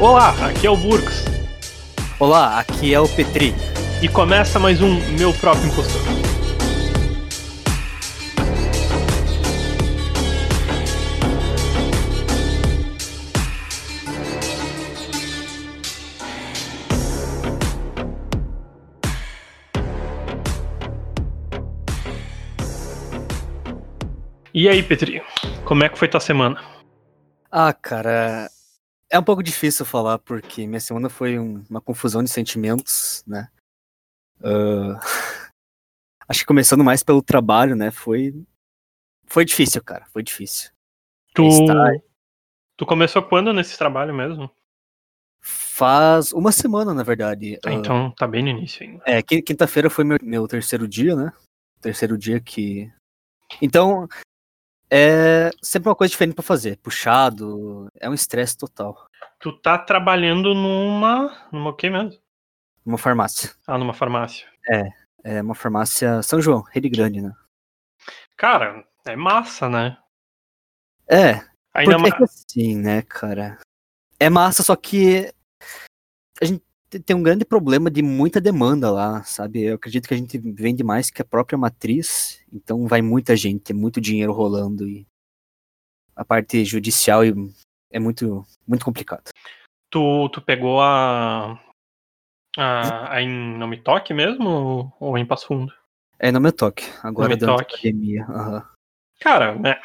Olá, aqui é o Burks. Olá, aqui é o Petri. E começa mais um Meu Próprio Impostor. E aí, Petri, como é que foi tua semana? Ah, cara, é um pouco difícil falar porque minha semana foi um- uma confusão de sentimentos, né? Ah, acho que começando mais pelo trabalho, né? Foi foi difícil, cara, foi difícil. Tu, tu começou quando nesse trabalho mesmo? Faz uma semana, na verdade. Ah, Ah, então tá bem no início ainda. É, quin- quinta-feira foi meu, meu terceiro dia, né? Terceiro dia que. Então, é sempre uma coisa diferente pra fazer. Puxado, é um estresse total. Tu tá trabalhando numa. numa o quê mesmo? Uma farmácia. Ah, numa farmácia. É uma farmácia São João, Rede Grande, né? Cara, é massa, né? É, Ainda é mais. que assim, né, cara? É massa, só que a gente tem um grande problema de muita demanda lá, sabe? Eu acredito que a gente vende mais que a própria matriz, então vai muita gente, é muito dinheiro rolando e a parte judicial é muito, muito complicado. Tu, tu pegou a. A, a em Não Me Toque mesmo? Ou, em Passo Fundo? É, não me toque, agora me dentro da toque. academia. aham. Cara, né?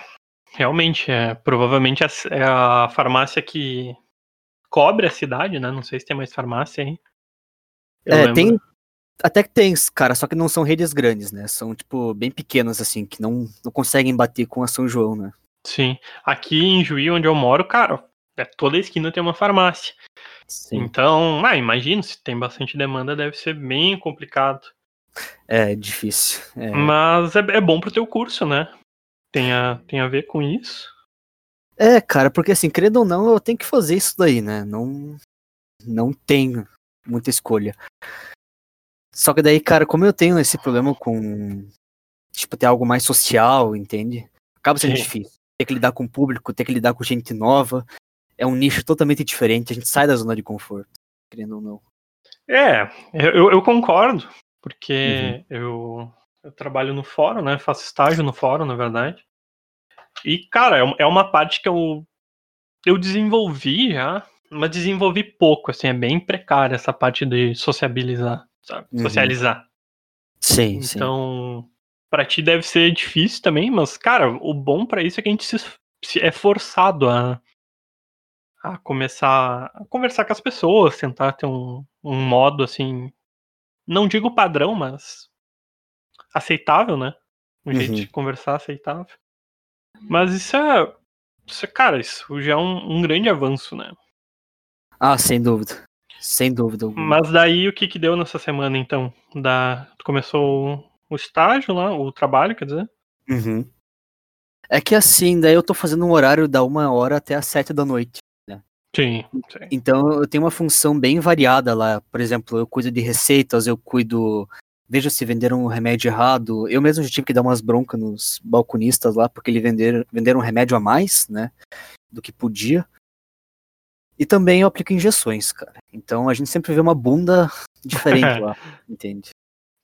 Realmente, é, provavelmente é é a farmácia que cobre a cidade, né? Não sei se tem mais farmácia aí. Eu É, lembro. tem. Até que tem, cara, só que não são redes grandes, né? São, tipo, bem pequenas, assim, que não, não conseguem bater com a São João, né? Sim. Aqui em Juí, onde eu moro, cara, é, toda esquina tem uma farmácia. Sim. Então, ah, imagino, se tem bastante demanda, deve ser bem complicado. É difícil. É, Mas é, é bom pro teu curso, né? Tem a, tem a ver com isso. É, cara, porque assim, querendo ou não, eu tenho que fazer isso daí, né? Não, não tenho muita escolha. Só que daí, cara, como eu tenho esse problema com, tipo, ter algo mais social, entende? Acaba sendo Sim. difícil. Ter que lidar com o público, ter que lidar com gente nova. É um nicho totalmente diferente, a gente sai da zona de conforto, querendo ou não. É, eu, eu concordo, porque eu, eu trabalho no fórum, né? Faço estágio no fórum, na verdade. E, cara, é é uma parte que eu, eu desenvolvi já, mas desenvolvi pouco, assim, é bem precária essa parte de sociabilizar, sabe? Uhum. Socializar. Sim, sim. Então, pra ti deve ser difícil também, mas, cara, o bom pra isso é que a gente se, se- é forçado a, a começar a conversar com as pessoas, tentar ter um, um modo, assim, não digo padrão, mas aceitável, né? Um jeito Uhum. de conversar aceitável. Mas isso é, isso é cara, isso já é um, um grande avanço, né? Ah, sem dúvida. Sem dúvida alguma. Mas daí o que que deu nessa semana, então? Da, tu começou o estágio lá, o trabalho, quer dizer? Uhum. É que assim, daí eu tô fazendo um horário da uma hora até as sete da noite. Sim, sim. Então eu tenho uma função bem variada lá. Por exemplo, eu cuido de receitas, eu cuido. Vejo se venderam um remédio errado. Eu mesmo já tive que dar umas broncas nos balconistas lá, porque eles venderam, venderam um remédio a mais, né? Do que podia. E também eu aplico injeções, cara. Então a gente sempre vê uma bunda diferente lá, entende?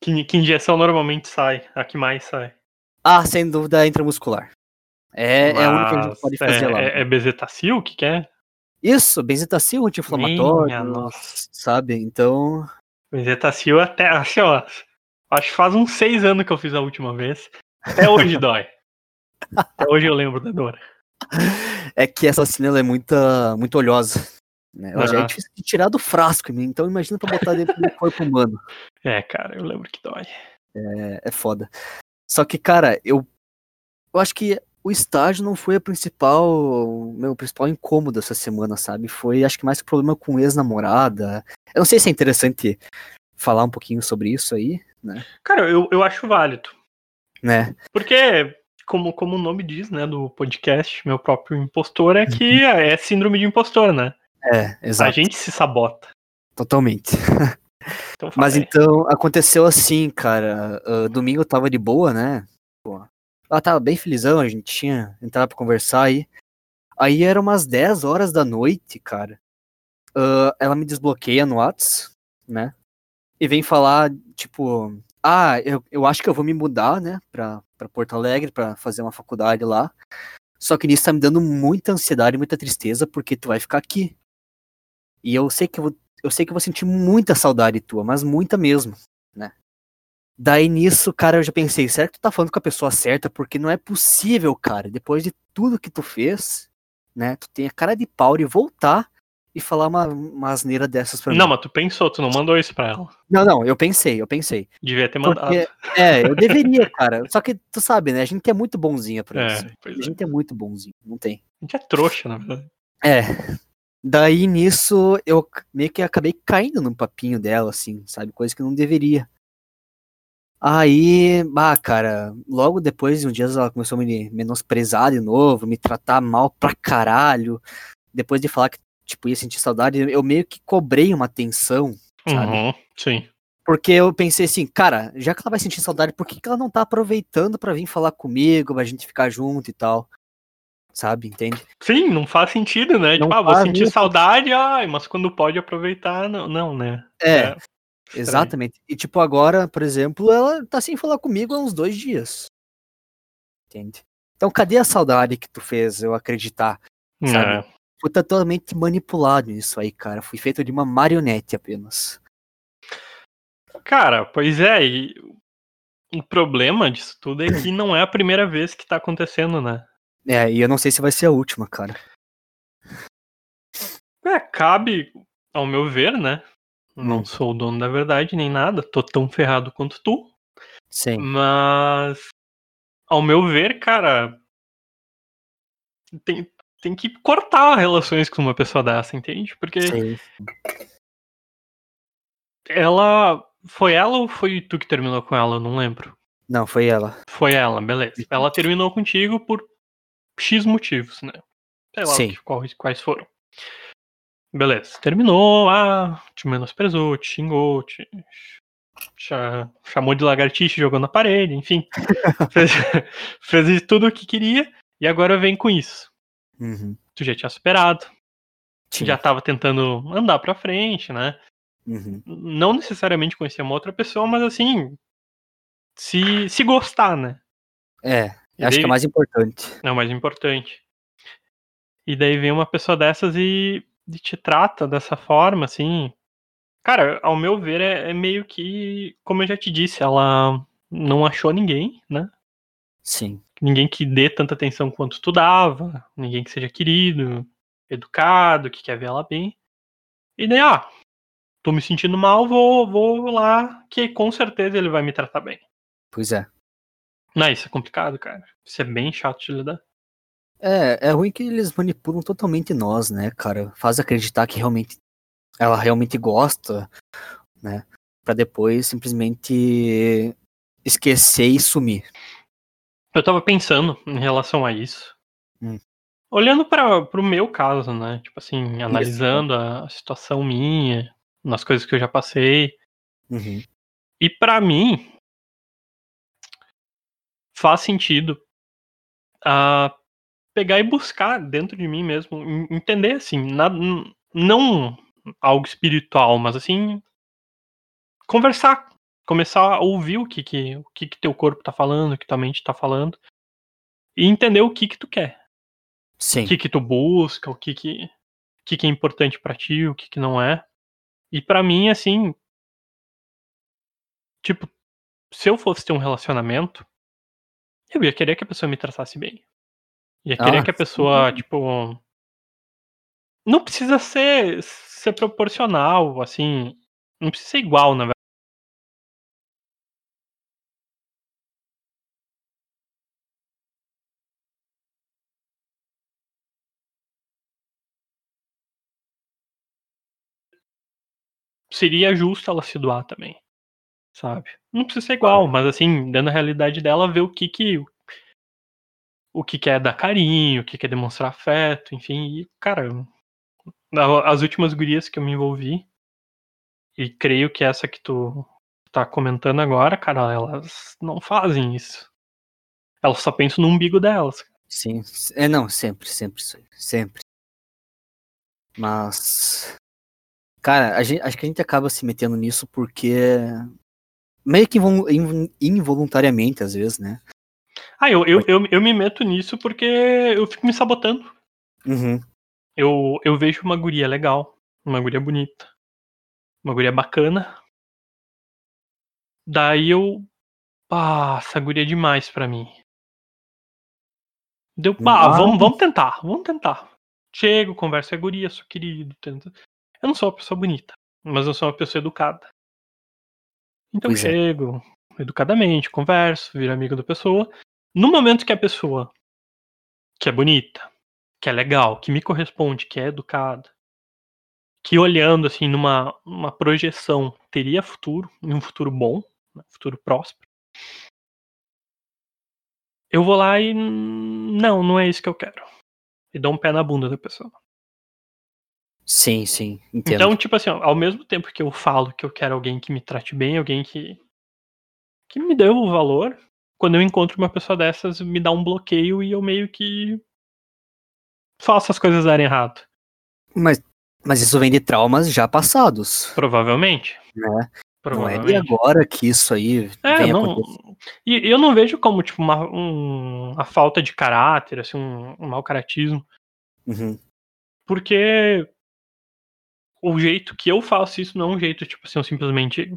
Que, que injeção normalmente sai? A que mais sai? Ah, sem dúvida a intramuscular. É, é a única que a gente Mas pode fazer é, lá. É, é bezetacil? O que que é? Isso, benzetacil, anti-inflamatório, sabe? Então, Bezetacil até, assim, ó, acho que faz uns seis anos que eu fiz a última vez. Até hoje dói. Até hoje eu lembro da dor. é que essa ela é muita, muito oleosa. Né? Ela já é difícil de tirar do frasco, então imagina pra botar dentro do corpo humano. É, cara, eu lembro que dói. É, é foda. Só que, cara, eu, eu acho que o estágio não foi a principal, o meu principal incômodo essa semana, sabe? Foi, acho que mais que problema com ex-namorada. Eu não sei se é interessante falar um pouquinho sobre isso aí, né? Cara, eu, eu acho válido. né? Porque, como, como o nome diz, né, do podcast, meu próprio impostor, é que é síndrome de impostor, né? É, exato. A gente se sabota. Totalmente. Então, Mas então, aconteceu assim, cara. ah, domingo eu tava de boa, né? Pô, ela tava bem felizão, a gente tinha entrado pra conversar aí. Aí eram umas 10 horas da noite, cara. Uh, ela me desbloqueia no Whats, né? E vem falar, tipo, ah, eu, eu acho que eu vou me mudar, né, pra, pra Porto Alegre, pra fazer uma faculdade lá. Só que nisso tá me dando muita ansiedade, muita tristeza, porque tu vai ficar aqui. E eu sei que eu vou, eu sei que eu vou sentir muita saudade tua, mas muita mesmo, né? Daí nisso, cara, eu já pensei, será que tu tá falando com a pessoa certa? Porque não é possível, cara, depois de tudo que tu fez, né? Tu tem a cara de pau de voltar e falar uma, uma asneira dessas pra mim. Não, mas tu pensou, tu não mandou isso pra ela. Não, não, eu pensei, eu pensei. Devia ter mandado. Porque, é, eu deveria, cara. Só que tu sabe, né? A gente é muito bonzinha pra É, isso. A é. gente é muito bonzinho, não tem. A gente é trouxa, na verdade. É. Daí nisso eu meio que acabei caindo no papinho dela, assim, sabe? Coisa que eu não deveria. Aí, ah, cara, logo depois de um dia ela começou a me menosprezar de novo, me tratar mal pra caralho. Depois de falar que, tipo, ia sentir saudade, eu meio que cobrei uma atenção, sabe? Uhum, sim. Porque eu pensei assim, cara, já que ela vai sentir saudade, por que, que ela não tá aproveitando pra vir falar comigo, pra gente ficar junto e tal? Sabe, entende? Sim, não faz sentido, né? Não tipo, ah, vou sentir mesmo. saudade, ai, mas quando pode aproveitar, não, não né? É, estranho. exatamente. E tipo, agora, por exemplo, ela tá sem falar comigo há uns dois dias. Entende? Então, cadê a saudade que tu fez eu acreditar? Sabe? É. Fui totalmente manipulado nisso aí, cara. Fui feito de uma marionete apenas. Cara, pois é, e o problema disso tudo é que não é a primeira vez que tá acontecendo, né? É, e eu não sei se vai ser a última, cara. É, cabe, ao meu ver, né? Não Hum. sou o dono da verdade nem nada, tô tão ferrado quanto tu, Sim. mas ao meu ver, cara, tem, tem que cortar relações com uma pessoa dessa, entende? Porque Sim. ela. Foi ela ou foi tu que terminou com ela? Eu não lembro. Não, foi ela. Foi ela, beleza. Ela terminou contigo por X motivos, né? Sei lá Sim. quais, quais foram. Beleza. Terminou, ah, te menosprezou, te xingou, te cha- chamou de lagartixa jogou na parede, enfim. fez, fez tudo o que queria e agora vem com isso. Uhum. Tu já tinha superado, Tinha. já tava tentando andar pra frente, né? Uhum. Não necessariamente conhecer uma outra pessoa, mas assim, se, se gostar, né? É, E acho que daí- é mais importante. É o mais importante. E daí vem uma pessoa dessas e, e te trata dessa forma, assim. Cara, ao meu ver, é, é meio que, como eu já te disse, ela não achou ninguém, né? Sim. Ninguém que dê tanta atenção quanto tu dava, ninguém que seja querido, educado, que quer ver ela bem. E daí, ah, tô me sentindo mal, vou, vou lá, que com certeza ele vai me tratar bem. Pois é. Não, isso é complicado, cara. Isso é bem chato de lidar. É, é ruim que eles manipulam totalmente nós, né, cara? Faz acreditar que realmente ela realmente gosta, né? Pra depois simplesmente esquecer e sumir. Eu tava pensando em relação a isso. Hum. Olhando para pro meu caso, né? Tipo assim, analisando a, a situação minha, nas coisas que eu já passei. Uhum. E pra mim, faz sentido a pegar e buscar dentro de mim mesmo, en- entender assim, na- não algo espiritual, mas assim, conversar, começar a ouvir o que que, o que que teu corpo tá falando, o que tua mente tá falando, e entender o que que tu quer, Sim. o que que tu busca, o que que, o que, que é importante pra ti, o que que não é. E pra mim, assim, tipo, se eu fosse ter um relacionamento, eu ia querer que a pessoa me tratasse bem. Ia querer Ah, que a pessoa, sim. tipo. Não precisa ser, ser proporcional, assim. Não precisa ser igual, na Seria justo ela se doar também. Sabe? Não precisa ser igual, mas assim, dando a realidade dela, ver o que que. O que que é dar carinho, o que que é demonstrar afeto, enfim. E, cara, as últimas gurias que eu me envolvi, e creio que essa que tu tá comentando agora, cara, elas não fazem isso. Elas só pensam no umbigo delas. Sim. É, não, sempre, sempre. Sempre. Mas. Cara, a gente, acho que a gente acaba se metendo nisso porque. Meio que invol- inv- involuntariamente, às vezes, né? Ah, eu, eu, eu, eu me meto nisso porque eu fico me sabotando. Uhum. Eu, eu vejo uma guria legal, uma guria bonita, uma guria bacana. Daí eu. Ah, essa guria é demais pra mim. Deu. Ah, Ah. vamos, vamos tentar, vamos tentar. Chego, converso com a guria, sou querido, tento. Eu não sou uma pessoa bonita, mas eu sou uma pessoa educada. Então Pois é. chego, educadamente, converso, viro amigo da pessoa. No momento que a pessoa que é bonita, que é legal, que me corresponde, que é educada, que olhando assim numa uma projeção teria futuro, um futuro bom, né, futuro próspero. Eu vou lá e não, não é isso que eu quero. E dou um pé na bunda da pessoa. Sim, sim. Entendo. Então, tipo assim, ó, ao mesmo tempo que eu falo que eu quero alguém que me trate bem, alguém que que me dê o valor, quando eu encontro uma pessoa dessas, me dá um bloqueio e eu meio que faço as coisas darem errado. Mas, mas isso vem de traumas já passados. Provavelmente. Né? Não é Provavelmente. de agora que isso aí É, vem não. E eu não vejo como, tipo, uma, um, uma falta de caráter, assim, um, um mau caratismo. Uhum. Porque o jeito que eu faço isso não é um jeito, tipo assim, eu simplesmente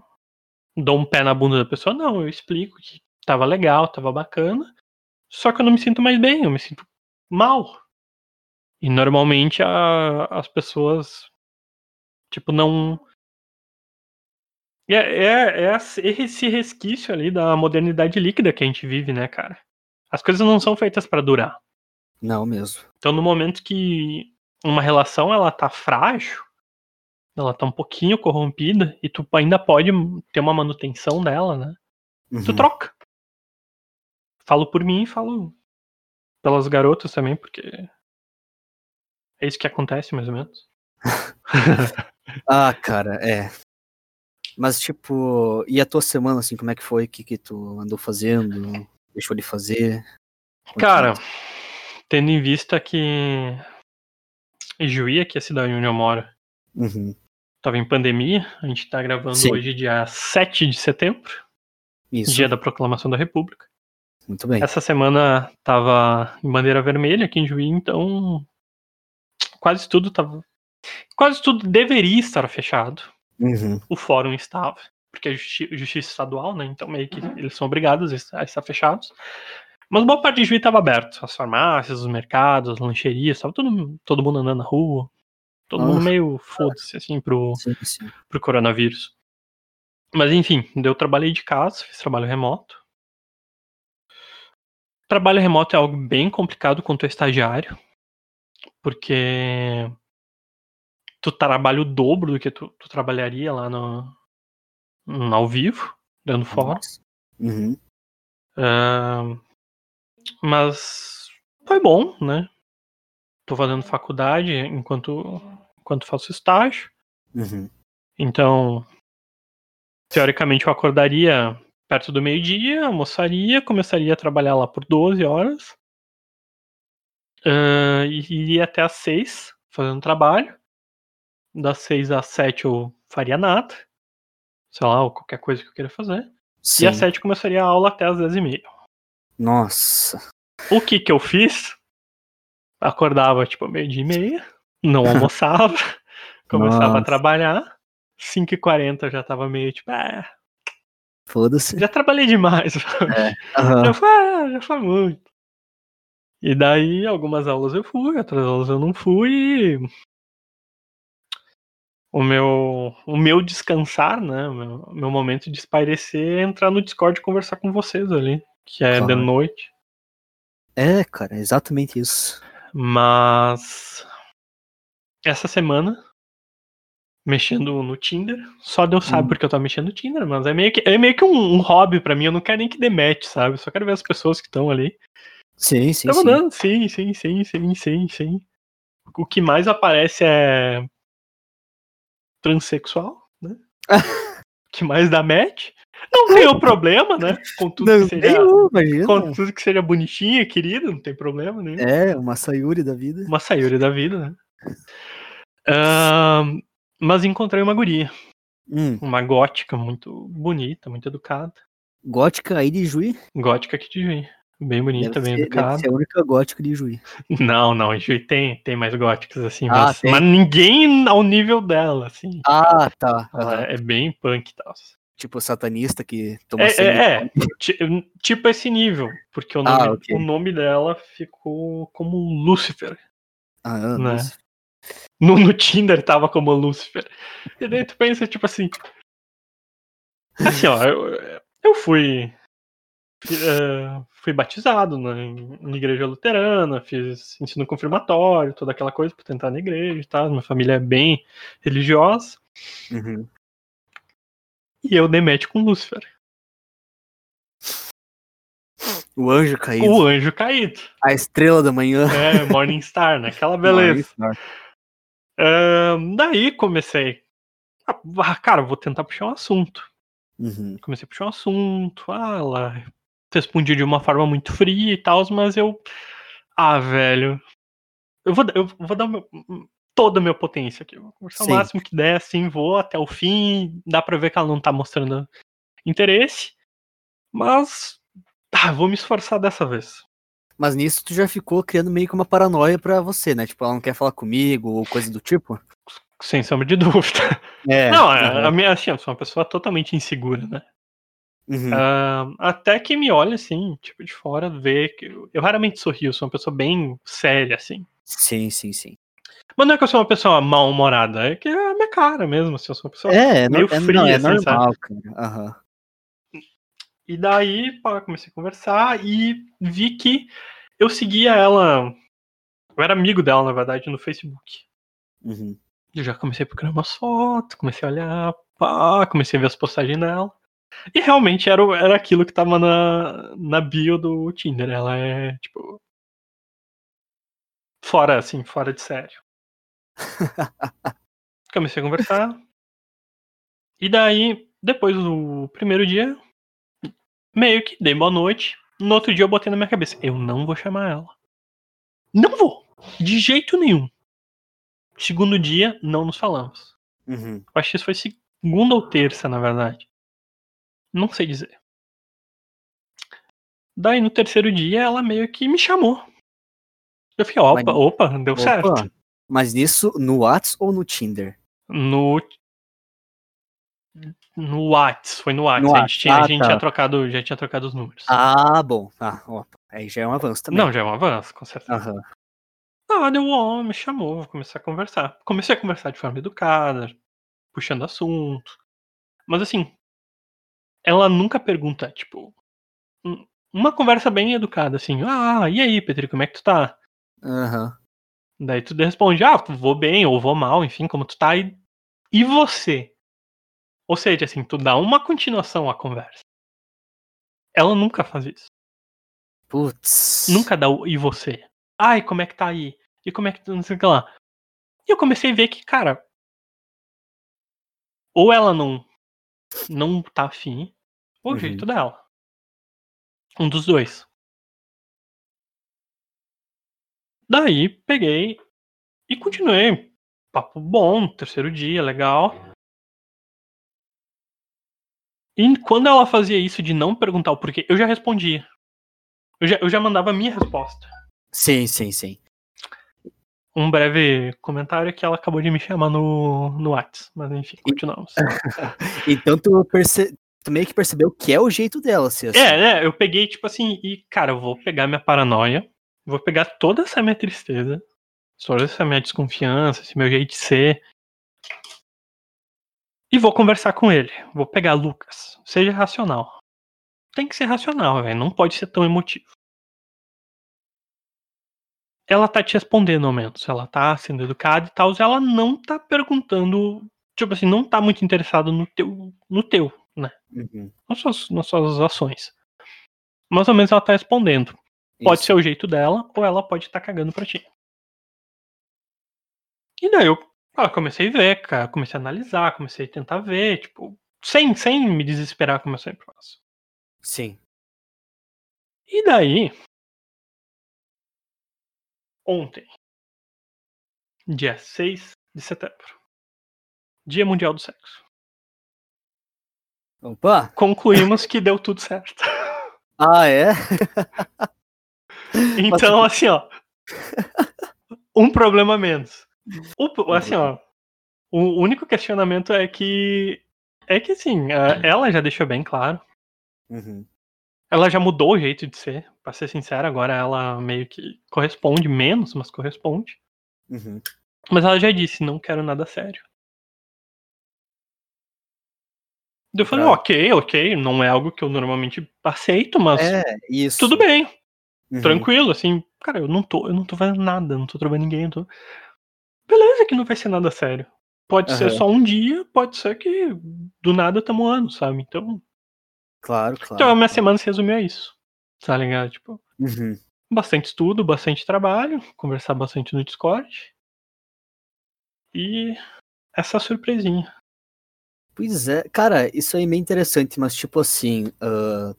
dou um pé na bunda da pessoa. Não, eu explico que tava legal, tava bacana. Só que eu não me sinto mais bem, eu me sinto mal. E normalmente a- as pessoas, tipo, não. É, é, é esse resquício ali da modernidade líquida que a gente vive, né, cara? As coisas não são feitas pra durar. Não mesmo. Então, no momento que uma relação ela tá frágil, ela tá um pouquinho corrompida e tu ainda pode ter uma manutenção dela, né? Tu Uhum. troca. Falo por mim e falo pelas garotas também, porque é isso que acontece, mais ou menos. Ah, cara, é. Mas, tipo, e a tua semana, assim, como é que foi? O que, que tu andou fazendo? Deixou de fazer? Cara, tendo em vista que Juí, que é a cidade onde eu moro, Uhum. Tava em pandemia, a gente tá gravando Sim. hoje dia 7 de setembro, Isso. dia da proclamação da República. Muito bem. Essa semana tava em bandeira vermelha aqui em Juí, então quase tudo tava. Quase tudo deveria estar fechado. Uhum. O fórum estava, porque é justi- justiça estadual, né? Então meio que eles são obrigados a estar- fechados. Mas boa parte de Juí estava aberto. As farmácias, os mercados, as lancherias, tava todo, todo mundo andando na rua. Todo Ah. mundo meio foda-se, assim, pro, Sim, sim. pro coronavírus. Mas enfim, eu trabalhei de casa, fiz trabalho remoto. Trabalho remoto é algo bem complicado quando tu é estagiário, porque tu trabalha o dobro do que tu, tu trabalharia lá no, no- ao vivo, dando fora. Uhum. Ahn, mas foi bom, né? Tô fazendo faculdade enquanto, enquanto faço estágio. Uhum. Então, teoricamente, eu acordaria perto do meio-dia, almoçaria, começaria a trabalhar lá por 12 horas. ah, e iria até às 6 fazendo trabalho. Das 6 às 7 eu faria nada. Sei lá, ou qualquer coisa que eu queira fazer. Sim. E às 7 começaria a aula até às 10 e meia. Nossa. O que que eu fiz? Acordava tipo meio-dia e meia, não almoçava, começava Nossa. a trabalhar. 5h40 eu já tava meio tipo, ah, Foda-se. já trabalhei demais. Aham. Já foi, ah, já foi muito. E daí, algumas aulas eu fui, outras aulas eu não fui. e O meu, o meu descansar, né? O meu, meu momento de espairecer é entrar no Discord e conversar com vocês ali, que é de Claro. noite. É, cara, é exatamente isso. Mas essa semana, mexendo no Tinder, só Deus sabe Hum. porque eu tô mexendo no Tinder, mas é meio que, é meio que um, um hobby pra mim, eu não quero nem que demete, sabe? Eu só quero ver as pessoas que estão ali. Sim, sim, sim. sim, sim, sim, sim, sim, sim. O que mais aparece é transexual, né? o que mais dá match Não tem o problema, né? Com tudo Não, que seja. nenhum, imagina. Com tudo que seja bonitinha, querida, não tem problema nenhum. É, uma Sayuri da vida. Uma Sayuri da vida, né? Ahn, mas encontrei uma guria. Hum, Uma gótica muito bonita, muito educada. gótica aí de Juí. Gótica aqui de Juí. Bem bonita, deve bem ser, educada. ser a única gótica de Juí. Não, não, em Juí tem, tem mais góticas, assim, Ah, mas, mas ninguém ao nível dela, assim. Ah, tá. Ela é, é bem punk e tal. Tipo satanista que toma É, é, é, ti- tipo esse nível, porque o Ah, nome, ok. o nome dela ficou como Lúcifer. Ah, ah, Né? No, no Tinder tava como Lúcifer. E daí tu pensa, tipo assim. Assim, ó, eu, eu fui. fui, eh, fui batizado na, em igreja luterana, fiz ensino confirmatório, toda aquela coisa pra tentar na igreja e tal. Minha família é bem religiosa. Uhum. E eu dei match com Lúcifer, O anjo caído. o anjo caído. A estrela da manhã. É, Morning Star, né? Aquela beleza. Daí comecei. Ah, cara, vou tentar puxar um assunto. Uhum. comecei a puxar um assunto, ah, ela respondia de uma forma muito fria e tal, mas eu. Ah, velho. Eu vou, eu vou dar o meu- toda a minha potência aqui. Vou conversar o Sim. máximo que der, assim, vou até o fim. Dá pra ver que ela não tá mostrando interesse. Mas. Ah, vou me esforçar dessa vez. Mas nisso tu já ficou criando meio que uma paranoia pra você, né? Tipo, ela não quer falar comigo ou coisa do tipo. Sem sombra de dúvida. É. não, a, a minha, assim, eu sou uma pessoa totalmente insegura, né? Uhum. Ah, até que me olha assim, tipo, de fora, vê que eu, eu raramente sorrio, sou uma pessoa bem séria, assim. Sim, sim, sim. Mas não é que eu sou uma pessoa mal-humorada, é que é a minha cara mesmo, assim, eu sou uma pessoa É, meio no- é, fria, não, é assim, sabe? normal, cara. Aham. E daí, pá, comecei a conversar e vi que eu seguia ela. Eu era amigo dela, na verdade, no Facebook. Uhum. Eu já comecei a procurar umas fotos, comecei a olhar, pá, comecei a ver as postagens dela. E realmente era, era aquilo que tava na, na bio do Tinder. Ela é, tipo. Fora, assim, fora de sério. Comecei a conversar. E daí, depois do primeiro dia, meio que dei boa noite. No outro dia eu botei na minha cabeça: eu não vou chamar ela. Não vou! De jeito nenhum. Segundo dia, não nos falamos. Uhum. Acho que isso foi segunda ou terça, na verdade. Não sei dizer. Daí no terceiro dia ela meio que me chamou. Eu fiquei, opa, Mas- opa, deu certo. Mas nisso, no Whats ou no Tinder? No. No Whats, foi no Whats. No a gente, tinha, ah, a gente tá. tinha trocado, já tinha trocado os números. Ah, bom. Ah, opa. Aí já é um avanço também. Não, já é um avanço, com certeza. Aham. Ah, deu ó, me chamou, vou começar a conversar. Comecei a conversar de forma educada, puxando assunto. Mas assim, ela nunca pergunta, tipo, um- uma conversa bem educada, assim, ah, e aí, Petri, como é que tu tá? Aham. Daí tu responde, ah, vou bem ou vou mal, enfim, como tu tá, e, e você? Ou seja, assim, tu dá uma continuação à conversa. Ela nunca faz isso. Putz. Nunca dá o e você? Ai, como é que tá aí? E como é que tu não sei o que lá? E eu comecei a ver que, cara, ou ela não não tá afim, ou o Uhum. jeito dela. Um dos dois. Daí peguei e continuei. Papo bom, terceiro dia, legal. E quando ela fazia isso de não perguntar o porquê, eu já respondia. Eu já, eu já mandava a minha resposta. Sim, sim, sim. Um breve comentário é que ela acabou de me chamar no, no Whats. Mas enfim, continuamos. Então tu, perce... tu meio que percebeu que é o jeito dela ser assim. É, né? Eu peguei, tipo assim, e, cara, eu vou pegar minha paranoia, vou pegar toda essa minha tristeza, toda essa minha desconfiança, esse meu jeito de ser, e vou conversar com ele. Vou pegar Lucas. Seja racional. Tem que ser racional, velho. Não pode ser tão emotivo. Ela tá te respondendo ao menos. Ela tá sendo educada e tal. Ela não tá perguntando. Tipo assim, não tá muito interessada no teu. No teu, né? Uhum. nas suas, nas suas ações. Mais ou menos ela tá respondendo. Pode Isso. ser o jeito dela, ou ela pode estar cagando pra ti. E daí eu ah, comecei a ver, cara, comecei a analisar, comecei a tentar ver, tipo, sem, sem me desesperar como eu sempre faço. Sim. E daí, ontem, dia 6 de setembro, Dia Mundial do Sexo. Opa! Concluímos que deu tudo certo. Ah, é? Então, assim, ó. Um problema menos. O, assim, ó. O único questionamento é que. É que, assim, ela já deixou bem claro. Uhum. Ela já mudou o jeito de ser, pra ser sincero, agora ela meio que corresponde menos, mas corresponde. Uhum. Mas ela já disse, não quero nada sério. Eu falei, Pra- ok, ok, não é algo que eu normalmente aceito, mas É, isso. tudo bem, Uhum. tranquilo, assim, cara, eu não tô, eu não tô fazendo nada, não tô trabalhando ninguém, tô... Beleza que não vai ser nada sério. Pode ser Aham. só um dia, pode ser que do nada tamo ano, sabe? Então, Claro, claro. então a minha semana se resumiu a isso. Tá ligado? Tipo, Uhum. bastante estudo, bastante trabalho, conversar bastante no Discord. E essa surpresinha. Pois é, cara, isso aí é meio interessante, mas tipo assim, ah,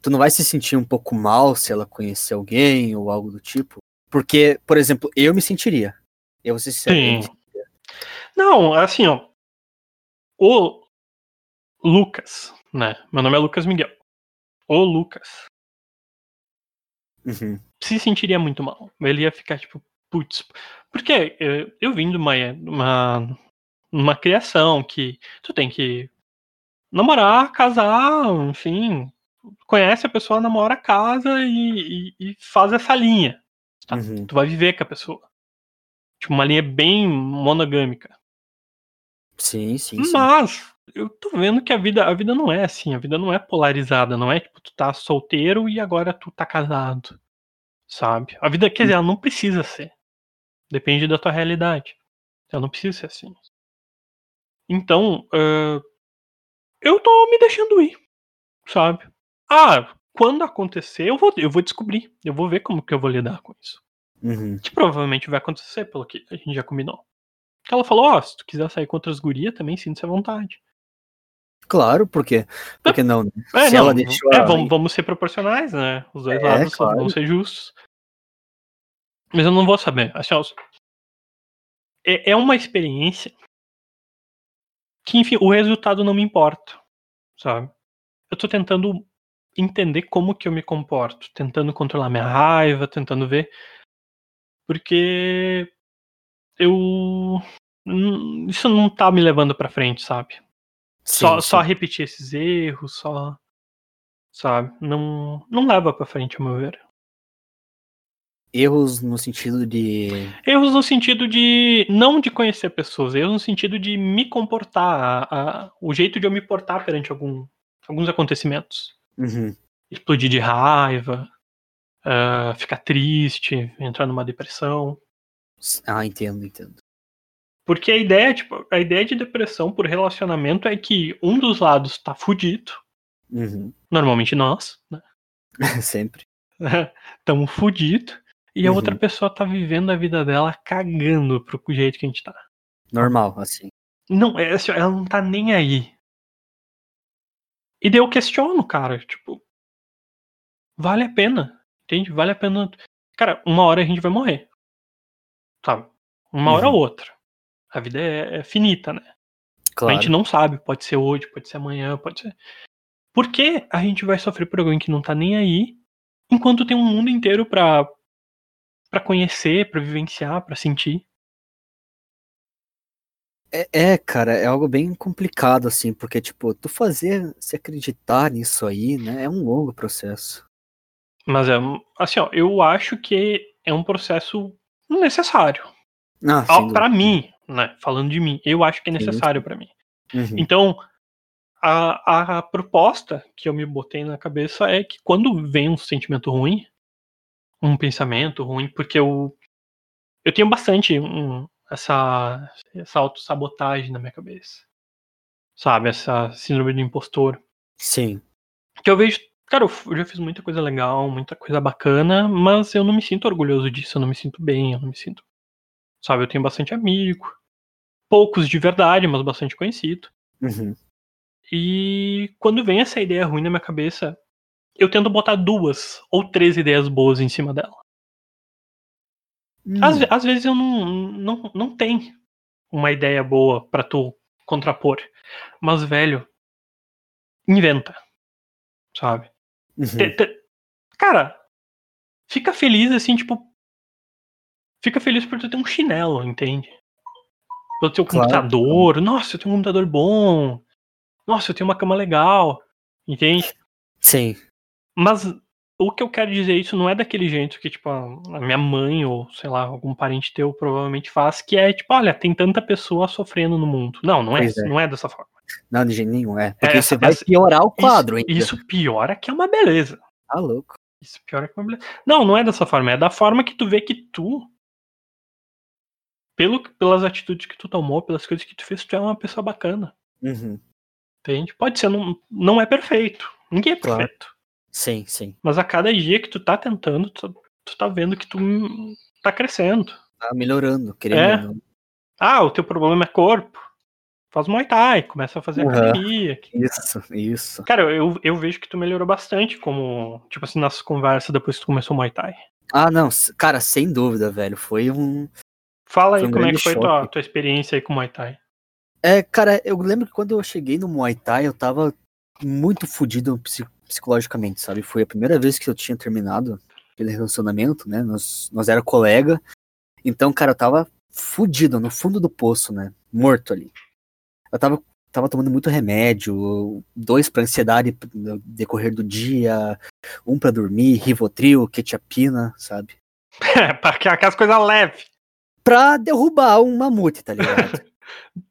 tu não vai se sentir um pouco mal se ela conhecer alguém ou algo do tipo? Porque, por exemplo, eu me sentiria. Eu vou ser sincero, eu Sim. Não, assim, ó. O Lucas, né? Meu nome é Lucas Miguel. O Lucas Uhum. se sentiria muito mal. Ele ia ficar tipo, putz. Porque eh, eu vim de uma, uma, uma criação que tu tem que namorar, casar, enfim. Conhece a pessoa, namora, casa e, e- e faz essa linha. Tá. Uhum. Tu vai viver com a pessoa. Tipo, uma linha bem monogâmica. Sim, sim, sim. Mas eu tô vendo que a vida, a vida não é assim, a vida não é polarizada, não é tipo, tu tá solteiro e agora tu tá casado. Sabe? A vida, quer dizer, ela não precisa ser. Depende da tua realidade. Ela não precisa ser assim. Então, ãh, eu tô me deixando ir. Sabe? Ah, quando acontecer, eu vou, eu vou descobrir. Eu vou ver como que eu vou lidar com isso. Uhum. Que provavelmente vai acontecer, pelo que a gente já combinou. Que ela falou, ó, se tu quiser sair com outras gurias, também sinta-se à vontade. Claro, por quê? Por que não? né? É, se não, ela deixou. é, vamos, vamos ser proporcionais, né? Os dois É, lados claro. vão ser justos. Mas eu não vou saber. Assim, ó, é, é uma experiência que, enfim, o resultado não me importa, sabe? Eu tô tentando entender como que eu me comporto, tentando controlar minha raiva, tentando ver. Porque eu. Isso não tá me levando pra frente, sabe? Sim, só, sim. só repetir esses erros, só. Sabe? Não, não leva pra frente, ao meu ver. Erros no sentido de. Erros no sentido de. Não de conhecer pessoas, erros no sentido de me comportar, a- a- o jeito de eu me portar perante algum, alguns acontecimentos. Uhum. Explodir de raiva, ah, ficar triste, entrar numa depressão. Ah, entendo, entendo. Porque a ideia, tipo, a ideia de depressão por relacionamento é que um dos lados tá fudido, Uhum. normalmente nós, né? Sempre. Tamo fudido, e a Uhum. outra pessoa tá vivendo a vida dela cagando pro jeito que a gente tá. Normal, assim. Não, é assim, ela não tá nem aí. E daí eu questiono, cara, tipo, vale a pena, entende? Vale a pena. Cara, uma hora a gente vai morrer. Sabe? Uma hora Uhum. ou outra. A vida é, é finita, né? A Claro. gente não sabe, pode ser hoje, pode ser amanhã, pode ser. Por que a gente vai sofrer por alguém que não tá nem aí, enquanto tem um mundo inteiro pra, pra conhecer, pra vivenciar, pra sentir? É, é, cara, é algo bem complicado, assim, porque, tipo, tu fazer se acreditar nisso aí, né, é um longo processo. Mas é, assim, ó, eu acho que é um processo necessário. Ah, dúvida. mim, né? Falando de mim, eu acho que é necessário pra mim. Uhum. Então, a, a proposta que eu me botei na cabeça é que quando vem um sentimento ruim, um pensamento ruim, porque eu eu tenho bastante um, essa essa autossabotagem na minha cabeça. Sabe, essa síndrome do impostor. Sim. Que eu vejo, cara, eu já fiz muita coisa legal, muita coisa bacana, mas eu não me sinto orgulhoso disso, eu não me sinto bem, eu não me sinto. Sabe, eu tenho bastante amigo, poucos de verdade, mas bastante conhecido. Uhum. E quando vem essa ideia ruim na minha cabeça, eu tento botar duas ou três ideias boas em cima dela. Hum, Às, às vezes eu não, não, não tenho uma ideia boa pra tu contrapor. Mas, velho, inventa. Sabe? uhum, Te- te- Cara, fica feliz assim, tipo. Fica feliz por tu ter um chinelo, entende? Pelo teu Claro. computador. Nossa, eu tenho um computador bom. Nossa, eu tenho uma cama legal. Entende? Sim. Mas o que eu quero dizer isso não é daquele jeito que, tipo, a minha mãe ou, sei lá, algum parente teu provavelmente faz, que é tipo, olha, tem tanta pessoa sofrendo no mundo. Não, não é, é. não é dessa forma. Não, de jeito nenhum, é. Porque essa- você vai essa- piorar o quadro, isso, ainda. isso piora que é uma beleza. Tá louco. Isso piora que é uma beleza. Não, não é dessa forma, é da forma que tu vê que tu, pelo, pelas atitudes que tu tomou, pelas coisas que tu fez, tu é uma pessoa bacana. Uhum. Entende? Pode ser, não, não é perfeito. Ninguém é Claro. Sim, sim. Mas a cada dia que tu tá tentando, tu, tu tá vendo que tu tá crescendo. Tá melhorando, querendo É. Ah, o teu problema é corpo. Faz Muay Thai, começa a fazer Uhum. academia. Isso, isso. Cara, eu, eu vejo que tu melhorou bastante, como, tipo assim, nas conversas depois que tu começou o Muay Thai. Ah, não, cara, sem dúvida, velho. Foi um. Fala aí Foi um como é que foi tua, tua experiência aí com o Muay Thai. É, cara, eu lembro que quando eu cheguei no Muay Thai, eu tava muito fudido psi- psicologicamente, sabe? Foi a primeira vez que eu tinha terminado aquele relacionamento, né? Nós, nós era colega. Então, cara, eu tava fudido, no fundo do poço, né? Morto ali. Eu tava, tava tomando muito remédio, dois pra ansiedade no decorrer do dia, um pra dormir, Rivotril, Quetiapina, sabe? É, pra que aquelas coisas leves. Pra derrubar um mamute, tá ligado?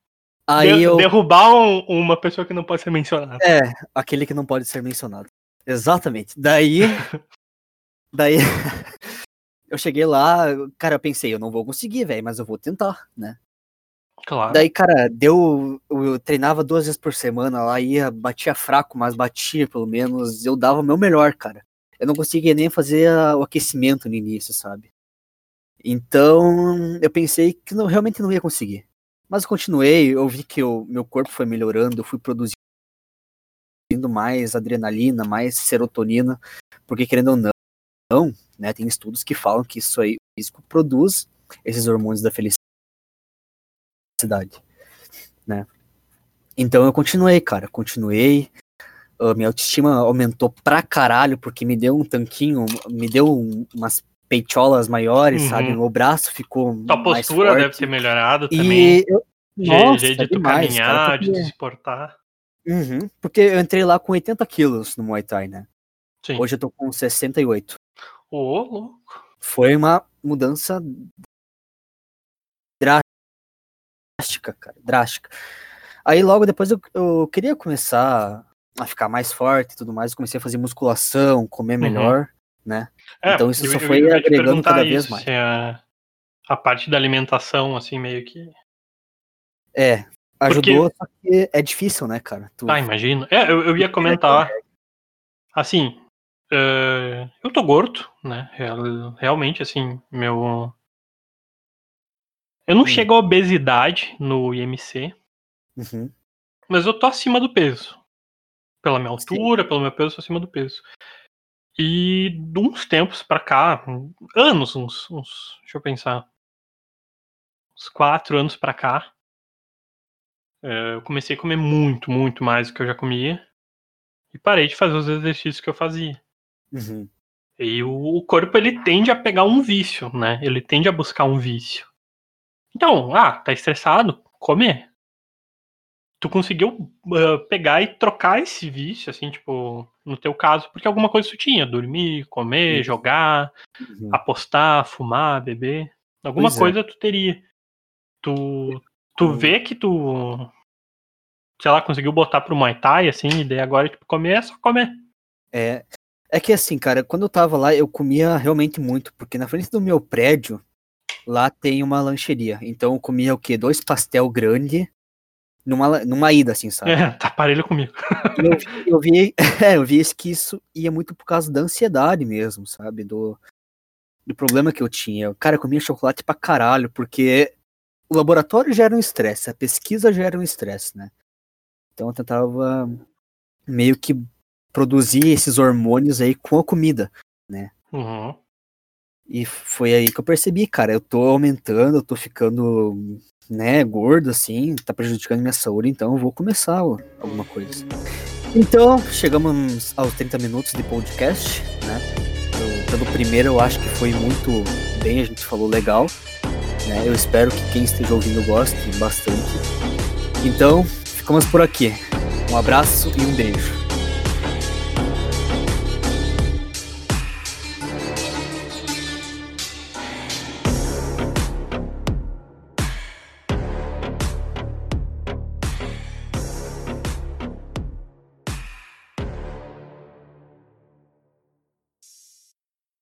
Aí De- eu. Derrubar um- uma pessoa que não pode ser mencionada. É, aquele que não pode ser mencionado. Exatamente. Daí. daí. eu cheguei lá, cara, eu pensei, eu não vou conseguir, velho, mas eu vou tentar, né? Claro. Daí, cara, deu. Eu, treinava duas vezes por semana lá, ia, batia fraco, mas batia pelo menos. Eu dava o meu melhor, cara. Eu não conseguia nem fazer o aquecimento no início, sabe? Então, eu pensei que não, realmente não ia conseguir. Mas continuei, eu vi que o meu corpo foi melhorando, eu fui produzindo mais adrenalina, mais serotonina, porque querendo ou não, né, tem estudos que falam que isso aí, o físico produz esses hormônios da felicidade, né? Então eu continuei, cara, continuei, minha autoestima aumentou pra caralho, porque me deu um tanquinho, me deu um- umas peitolas maiores, Uhum. sabe? Meu braço ficou Tua postura forte. deve ter melhorado também. E eu, nossa, jeito de tu demais, caminhar, cara, de porque- tu se portar. Uhum, porque eu entrei lá com 80 quilos no Muay Thai, né? Sim. Hoje eu tô com 68. Ô, louco. Foi uma mudança drástica, cara, drástica. Aí logo depois eu, eu queria começar a ficar mais forte e tudo mais, eu comecei a fazer musculação, comer Uhum. Né? É, Então isso eu- só foi agregando cada vez isso, mais. a, a parte da alimentação, assim, meio que. É, Porque- ajudou, só que é difícil, né, cara? Tu- Ah, imagino. É, eu, eu ia comentar. Assim, eh, eu tô gordo, né? Real- Realmente, assim, meu. Eu não Hum. chego à obesidade no IMC, Uhum, mas eu tô acima do peso. Pela minha Sim. altura, pelo meu peso, eu tô acima do peso. E de uns tempos pra cá, anos, uns, uns deixa eu pensar, uns quatro anos pra cá, eh, eu comecei a comer muito, muito mais do que eu já comia. E parei de fazer os exercícios que eu fazia. uhum. E o, o corpo ele tende a pegar um vício, né? Ele tende a buscar um vício. Então, ah, tá estressado? Comer. Tu conseguiu ah, pegar e trocar esse vício, assim, tipo, no teu caso, porque alguma coisa tu tinha, dormir, comer, Isso. jogar, uhum. apostar, fumar, beber. Alguma Pois é. coisa tu teria. Tu, tu Hum. vê que tu, sei lá, conseguiu botar pro Muay Thai, assim, e daí agora, tipo, comer é só comer. É, é que assim, cara, quando eu tava lá, eu comia realmente muito, porque na frente do meu prédio, lá tem uma lancheria. Então eu comia o quê? Dois pastel grande numa, numa ida, assim, sabe? É, tá parelho comigo. Eu, vi- eu vi, é, eu vi isso que isso ia muito por causa da ansiedade mesmo, sabe? Do, do problema que eu tinha. Cara, eu comia chocolate pra caralho, porque o laboratório gera um estresse, a pesquisa gera um estresse, né? Então eu tentava meio que produzir esses hormônios aí com a comida, né? Uhum. E foi aí que eu percebi, cara, eu tô aumentando, eu tô ficando, né, gordo assim, tá prejudicando minha saúde, então eu vou começar alguma coisa. Então, chegamos aos 30 minutos de podcast, né? Pelo primeiro eu acho que foi muito bem, a gente falou legal, né? Eu espero que quem esteja ouvindo goste bastante. Então, ficamos por aqui. Um abraço e um beijo.